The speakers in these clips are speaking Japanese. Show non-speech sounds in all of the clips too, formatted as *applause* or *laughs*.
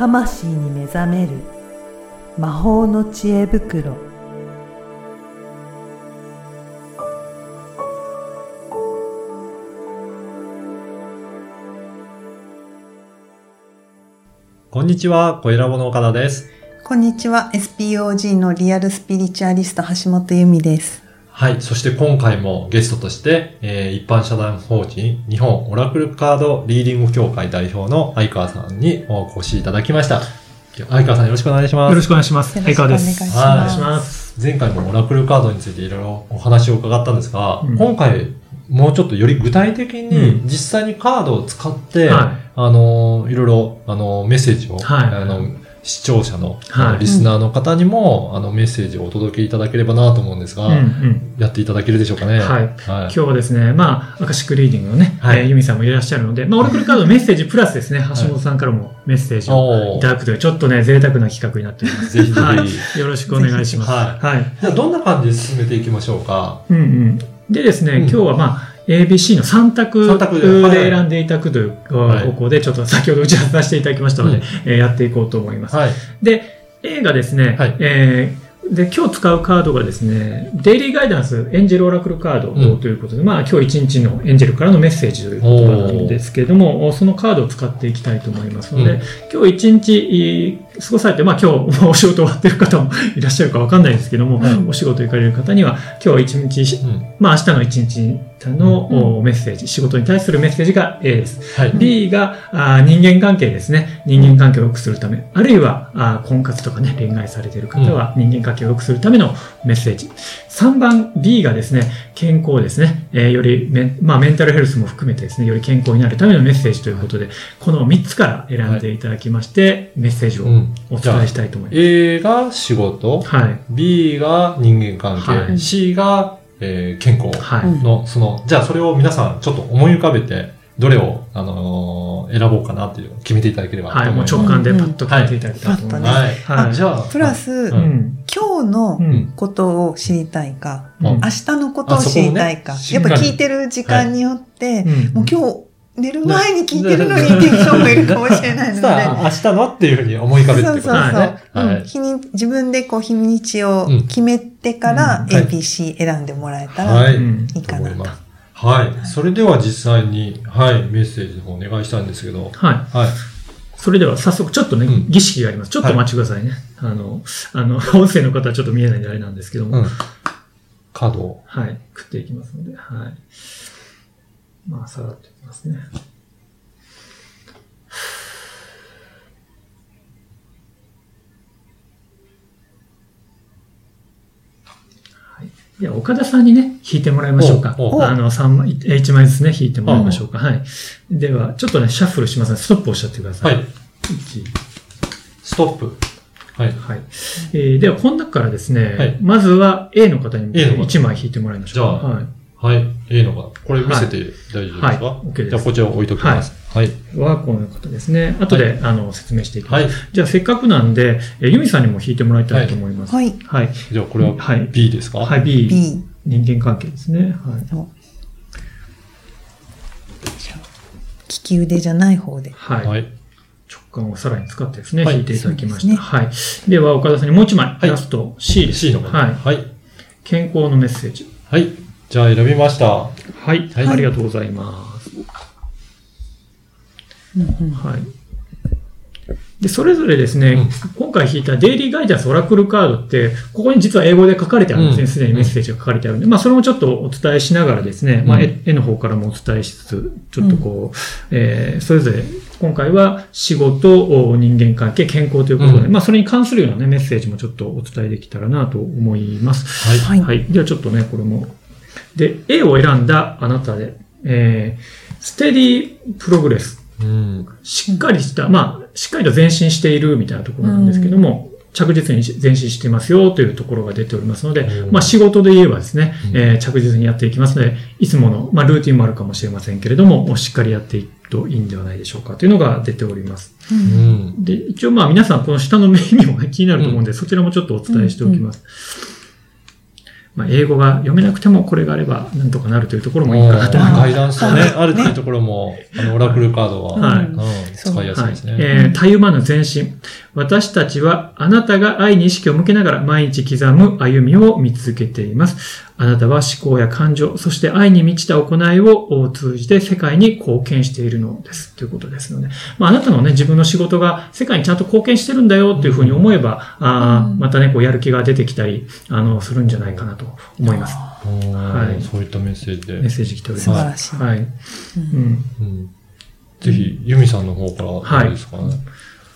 魂に目覚める魔法の知恵袋こんにちは、小ラボの岡田です。こんにちは。SPOG のリアルスピリチュアリスト橋本由美です。はい。そして今回もゲストとして、えー一般社団法人日本オラクルカードリーディング協会代表の相川さんにお越しいただきました。相川さんよろしくお願いします。よろしくお願いします。相川です。お願いします。前回もオラクルカードについていろいろお話を伺ったんですが、うん今回もうちょっとより具体的にうん実際にカードを使って、はあの、いろいろ、あの、メッセージを、はいあの、視聴者の、はいリスナーの方にも、あの、メッセージをお届けいただければなと思うんですが、うんうん。やっていただけるでしょうかね。はいはい今日はですね、まあ、アカシックリーディングのね、はいえーユミさんもいらっしゃるので、まあ、オラクルカードのメッセージプラスですね、橋本さんからもメッセージをいただくという、ちょっとね、贅沢な企画になっております。ぜひぜひ。はい。よろしくお願いします。ははい。じゃあ、どんな感じで進めていきましょうか？うんうん。でですね、うん今日はまあ、ABC の3択三択で選んでいただくというはい。方向で、ちょっと先ほど打ち合わせさせていただきましたので、うん。えーやっていこうと思います。はい。で、A がですね、はい。えーで、今日使うカードがですね、デイリーガイダンス、エンジェルオラクルカードうんということで、まあ今日一日のエンジェルからのメッセージという言葉なんですけれども、そのカードを使っていきたいと思いますので、うん。今日一日えー過ごされて、まあ今日お仕事終わってる方も *laughs* いらっしゃるかわかんないですけども、はいお仕事行かれる方には、今日一日、うん。まあ明日の一日の、おメッセージ、仕事に対するメッセージが A です。はい。B があー人間関係ですね。人間関係を良くするため。あるいはあー婚活とかね、恋愛されている方は人間関係を良くするためのメッセージ。3番 B がですね、健康ですね。えーよりメン、まあ、メンタルヘルスも含めてですね、より健康になるためのメッセージということで、この3つから選んでいただきまして、メッセージをうんお伝えしたいと思います。A が仕事、はい。B が人間関係、はい C が、えー健康はい。うんの、その、じゃあそれを皆さんちょっと思い浮かべて、どれを、あのー選ぼうかなっていうのを決めていただければとはい。もう思います。直感でパッと決めていただきたいと思います。はい。はい。じゃあ、プラス。今日のうん。ことを知りたいか、うん。明日のことを知りたいか、やっぱ聞いてる時間によって、うん。もう今日寝る前に聞いてるのにっていう人もいるかもしれないので、さあ、明日のっていうふうに思い浮かべるってことですね。そうそうそう、日に自分でこう日にちをうん。決めてからうん。はい。ABC 選んでもらえたらはい。うんいいかなと。はい。それでは実際に、はい、メッセージの方お願いしたいんですけど、はい。はい。それでは早速ちょっとね、うん儀式があります。ちょっとお待ちくださいね。あの、あの、*laughs* 音声の方はちょっと見えないんであれなんですけども、うん。カードを。はい、食っていきますので、はい。まあ、さらっといきますね。いでは、岡田さんにね、弾いてもらいましょうか。あの、三枚、え一枚ずつね、弾いてもらいましょうか。はい。では、ちょっとね、シャッフルしますので、ストップをおっしゃってくださ。はいい。1ストップ。はい。はい。えーでは、この中からですね、はいまずは A の方に A の方1枚引いてもらいましょうか。じゃあはい。はい。いいのかなこれ見せて大丈夫ですか、はい OK ですじゃあこちら置いときます。はい。はこの方ですね。後で、あの説明していきます。はい。じゃあ、せっかくなんで、えーユミさんにも引いてもらいたいと思います。はい。はい。じゃあこれははい B ですか？はい、B。B。人間関係ですね。はい。じゃあ利き腕じゃない方で。はい。はい。直感をさらに使ってですね、はい引いていただきました。はい。では、岡田さんにもう一枚、いラスト C です。C の。はい。健康のメッセージ。はい。じゃあ選びました。はい。はいありがとうございます。うんうんはい。で、それぞれですね、今回引いたデイリーガイダンスオラクルカードって、ここに実は英語で書かれてあるんですね。うんすでにメッセージが書かれてあるんで、まあ、それもちょっとお伝えしながらですね、まあ、うん絵絵の方からもお伝えしつつ、ちょっとこう、えーそれぞれ、今回は仕事、お人間関係、健康ということで、うんまあ、それに関するようなね、メッセージもちょっとお伝えできたらなと思います。はい。はい。はい。ではちょっとね、これも。で、A を選んだあなたで、えー、ステディプログレス。うん。しっかりした、まあ、しっかりと前進しているみたいなところなんですけども、着実に前進していますよというところが出ておりますので、うんまあ仕事で言えばですね、うんえー着実にやっていきますので、いつもの、まあルーティンもあるかもしれませんけれども、しっかりやっていくといいんではないでしょうかというのが出ております。ううんん。で、一応まあ皆さんこの下のメニューもね気になると思うんで、そちらもちょっとお伝えしておきます。まあ、英語が読めなくてもこれがあればなんとかなるというところもいいかなと思い *laughs* ます。ガイダンスがね、あるっていうところも、あの、オラクルカードは。はいうん使いやすいですね。はい、えー、たゆまぬ前進。私たちはあなたが愛に意識を向けながら毎日刻む歩みを見続けています。あなたは思考や感情、そして愛に満ちた行いを通じて世界に貢献しているのです。ということですので、まあ、あなたのね、自分の仕事が世界にちゃんと貢献してるんだよっていうふうに思えば、あーまたね、こうやる気が出てきたり、あの、するんじゃないかなと思います。はいそういったメッセージで。メッセージ来ており素ます。晴らしい。はい。うん。うんぜひ、ユミさんの方からどうですかね？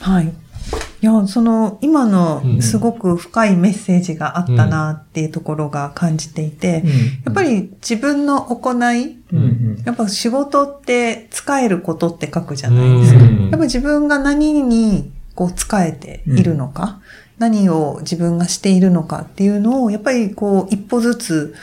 はい。いや、その、今のうんすごく深いメッセージがあったなっていうところが感じていて、やっぱり自分の行い、うん、うん。やっぱ仕事って使えることって書くじゃないですか。うんやっぱ自分が何にこう使えているのか、何を自分がしているのかっていうのを、やっぱりこう一歩ずつ、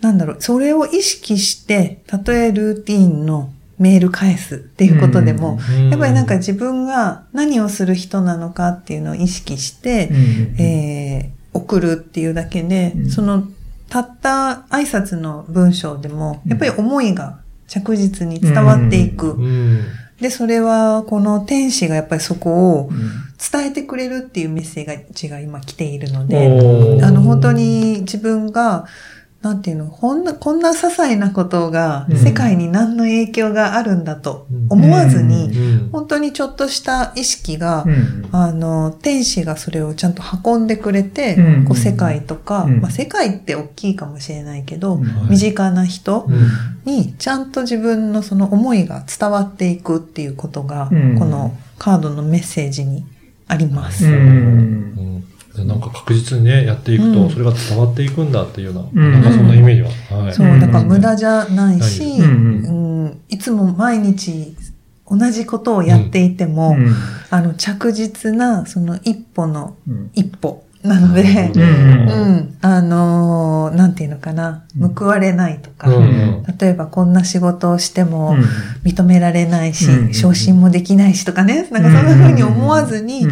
なんだろう、それを意識して、たとえルーティーンのメール返すっていうことでも、うんやっぱりなんか自分が何をする人なのかっていうのを意識して、うんえー送るっていうだけで、うん。その、たった挨拶の文章でも、やっぱり思いが着実に伝わっていく。うん。で、それは、この天使がやっぱりそこをうん。伝えてくれるっていうメッセージが今来ているので、あの、本当に自分が、なんていうの、こんな、こんな些細なことがうん。世界に何の影響があるんだと思わずに、うん。本当にちょっとした意識が、うん。あの、天使がそれをちゃんと運んでくれて、うん。こう世界とか、うん。まあ、世界って大きいかもしれないけど、身近な人うん。にちゃんと自分のその思い。が伝わっていくっていうことが、うん。このカードのメッセージにあります。なんか確実にね、やっていくと、うん。それが伝わっていくんだっていうような、うん。なんかそんなイメージは。はい。そう、だから無駄じゃないし、ううん。んいつも毎日同じことをやっていても、うん。あの、着実なその一歩のうん。一歩なので、うんうん、あのーなんていうのかな、うん。報われないとか、うん例えばこんな仕事をしてもうん。認められないし、うん昇進もできないしとかね、なんかそんな風に思わずに、うん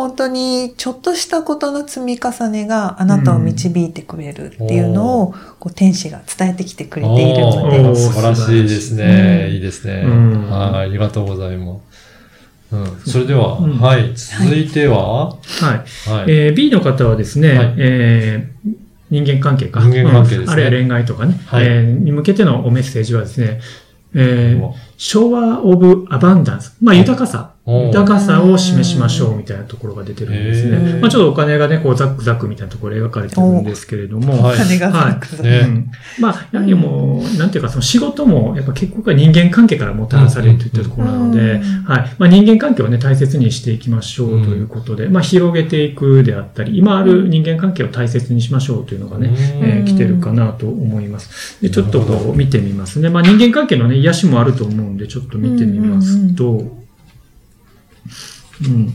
本当にちょっとしたことの積み重ねがあなたを導いてくれるっていうのを、こう天使が伝えてきてくれているのおで、ー素晴らしいですね。うん。いいですね。うん。はい、ありがとうございます。うん、それでは、うんはい、続いては、はい。はい。えー B の方はですね、はいえー人間関係か。人間関係ですねうんあるいは恋愛とかね、はいえーに向けてのメッセージはですね、えーうわ Shower of Abundance。まあ、豊かさ。豊かさを示しましょうみたいなところが出てるんですへね。ー。まあ、ちょっとお金がね、こう、ザックザックみたいなところ描かれてるんですけれども、はい。金がはいザクザク。ねうん。まあ、やはりもう、なんていうか、その仕事も、やっぱ結局は人間関係からもたらされるといったところなので、うん。はい。まあ、人間関係をね、大切にしていきましょうということで、まあ、広げていくであったり、今ある人間関係を大切にしましょうというのがね、うん。えー来てるかなと思います。で、ちょっとこう見てみますね。まあ、人間関係のね、癒しもあると思うんで、ちょっと見てみますと、うん。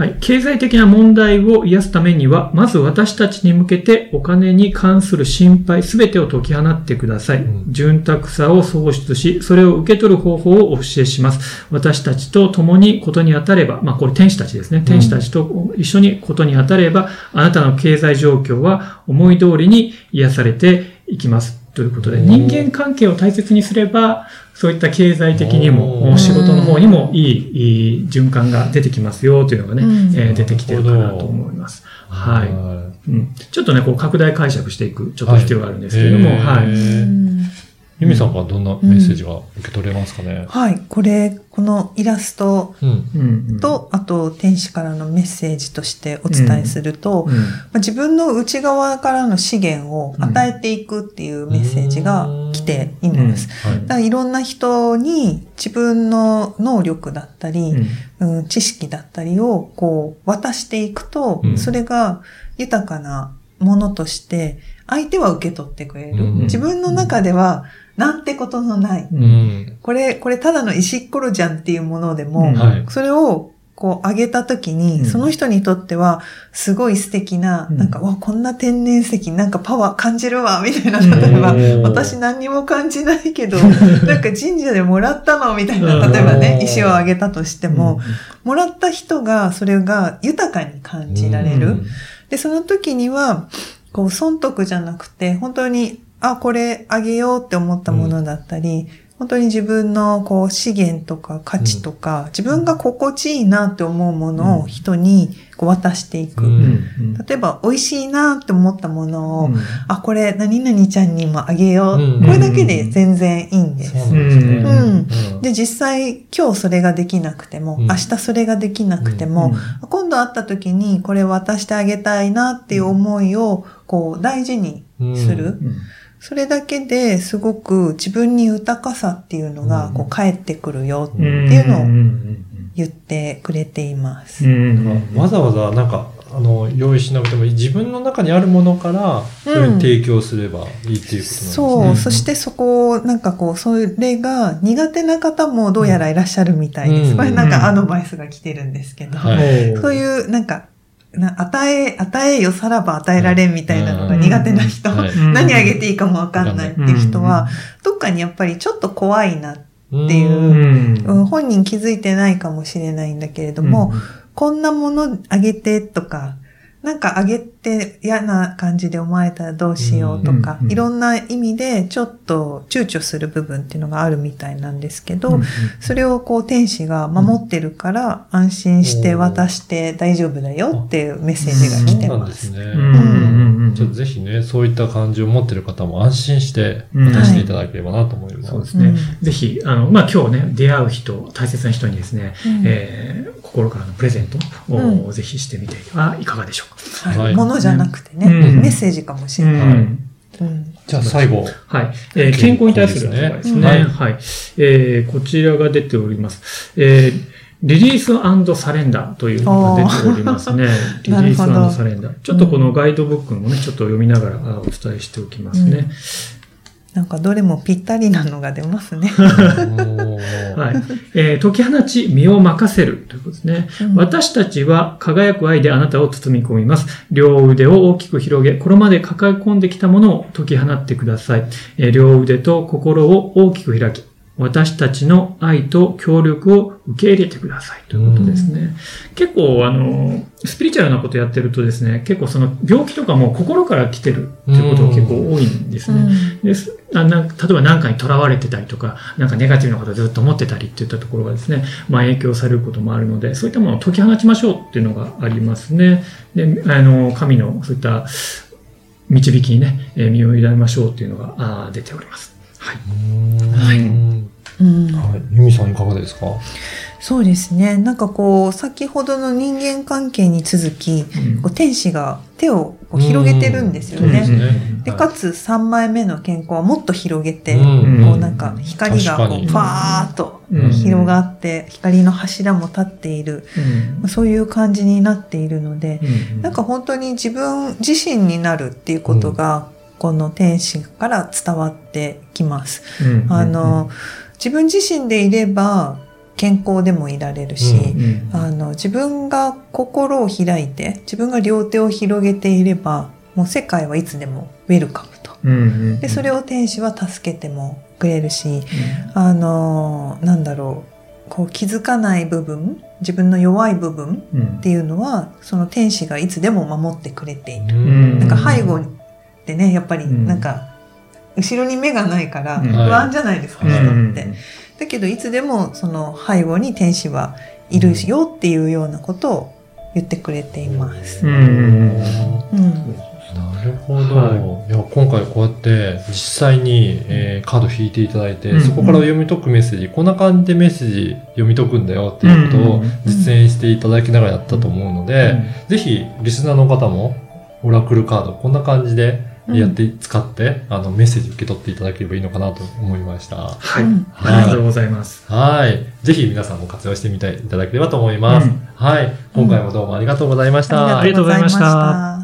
はい。経済的な問題を癒すためには、まず私たちに向けてお金に関する心配すべてを解き放ってください。うん潤沢さを創出し、それを受け取る方法をお教えします。私たちと共にことに当たれば、まあこれ天使たちですね。天使たちと一緒にことに当たれば、あなたの経済状況は思い通りに癒されていきます。ということで、うん人間関係を大切にすれば、そういった経済的にうも、ん仕事の方にもいいいい循環が出てきますよというのがね、うん。えー出てきてるかなと思います。はい。はうん、ちょっとね、こう拡大解釈していく、ちょっと必要があるんですけれども、はいはい。へーうんユミさんからどんなメッセージが受け取れますかね？はい、これ、このイラストうん。うんうん、と、あと天使からのメッセージとしてお伝えすると、うん、まあ自分の内側からの資源を与えていくっていうメッセージが来ています。はい。だからいろんな人に自分の能力だったり、うん知識だったりをこう渡していくと、うん。それが豊かなものとして相手は受け取ってくれる。うん。自分の中ではなんてことのない。ううん。ん。これ、これただの石っころじゃんっていうものでも、うん。はい。それをこう上げたときに、うん。その人にとってはすごい素敵な、うん。なんか、わ、こんな天然石、なんかパワー感じるわ、みたいな、うん。例えば、うん私何にも感じないけど、*laughs* なんか神社でもらったのみたいな、例えばねう、ん石をあげたとしても、もらった人がそれが豊かに感じられる。うん。で、その時には、こう、損得じゃなくて、本当に、あ、これあげようって思ったものだったり、本当に自分のこう資源とか価値とか、自分が心地いいなって思うものを人にこう渡していく。うん。例えば、美味しいなって思ったものを、うん。あ、これ何々ちゃんにもあげよう。うん。これだけで全然いいんです。で実際今日それができなくても、うん。明日それができなくても、今度会った時にこれ渡してあげたいなっていう思いをこう大事にうん。する。うんそれだけですごく自分に豊かさっていうのがうん。こう返ってくるよってうんいうのをうん言ってくれています。わざわざなんか、あの、用意しなくてもいい。自分の中にあるものから、それに提供すればいいっていうことなんですね。そう、そしてそこを、なんかこう、それが苦手な方もどうやらいらっしゃるみたいです。うん。これなんかアドバイスが来てるんですけど、はい。そういう、なんか、な与え、与えよさらば与えられんみたいなのが苦手な人、何あげていいかもわかんないっていう人は、どっかにやっぱりちょっと怖いな、うんっていううん。うん本人気づいてないかもしれないんだけれども、こんなものあげてとか、なんかあげて嫌な感じで思われたらどうしようとか、うんいろんな意味でちょっと躊躇する部分っていうのがあるみたいなんですけど、うんそれをこう天使が守ってるから安心して渡して大丈夫だよっていうメッセージが来てそうなんま。ですすね。うんうんうんちょっとぜひね、そういった感じを持ってる方も安心してうん渡していただければなと思います。そうですね。ぜひ、あの、まあ、今日ね、出会う人、大切な人にですね、うんえー心からのプレゼントを、うぜひしてみてはいかがでしょうか？はいものじゃなくてね、うんメッセージかもしれない。じゃあ最後。はい。えー健康に対するアドバイスね。健はい。えーこちらが出ております。えーリリースサレンダーというのが出ておりますね。*laughs* リリースサレンダー。ちょっとこのガイドブックもね、ちょっと読みながらあお伝えしておきますね。なんかどれもぴったりなのが出ますね。*laughs* はい。えー解き放ち、身を任せるということですね。うん私たちは輝く愛であなたを包み込みます。両腕を大きく広げ、これまで抱え込んできたものを解き放ってください。えー両腕と心を大きく開き、私たちの愛と協力を受け入れてくださいということですね。結構、あの、スピリチュアルなことやってるとですね、結構その病気とかも心から来てるっていうことが結構多いんですね。ですあなん例えば何かにとらわれてたりとか、なんかネガティブなことをずっと思ってたりっていったところがですね、まあ影響されることもあるので、そういったものを解き放ちましょうっていうのがありますね。で、あの、神のそういった導きにね、えー身を委ねましょうっていうのが出ております。はい。はい。うん。はい。ユミさんいかがですか？そうですね。なんかこう、先ほどの人間関係に続き、天使が手をこう広げてるんですよそうですね。かつ3枚目の健康はもっと広げて、うん。こうなんか光がこうファーっとうん。広がって、光の柱も立っている、うん。まあそういう感じになっているので、うん。なんか本当に自分自身になるっていうことが、この天使から伝わってきます。うん。あの、自分自身でいれば健康でもいられるし、うんあの、自分が心を開いて、自分が両手を広げていれば、もう世界はいつでもウェルカムと。うんうんで、それを天使は助けてもくれるし、あの、なんだろう、こう気づかない部分、自分の弱い部分うん。っていうのは、その天使がいつでも守ってくれている。うん。なんか背後ってね、やっぱりうん。なんか、後ろに目がないからうん。不安じゃないですか、はい。人うん。って。だけど、いつでもその背後に天使はいるよっていうようなことを言ってくれています。うん。うん。なるほど、、はい。や今回こうやって実際に、えーカード引いていただいて、うん。そこから読み解くメッセージ、こんな感じでメッセージ読み解くんだよっていうことをうん。実演していただきながらやったと思うので、ぜひリスナーの方もオラクルカードこんな感じでやって、使ってあのメッセージ受け取っていただければいいのかなと思いました。はい。うんありがとうございます。はい。ぜひ皆さんも活用してみていただければと思います。うんはい。今回もどうもありがとうございました。ありがとうございましたありがとうございました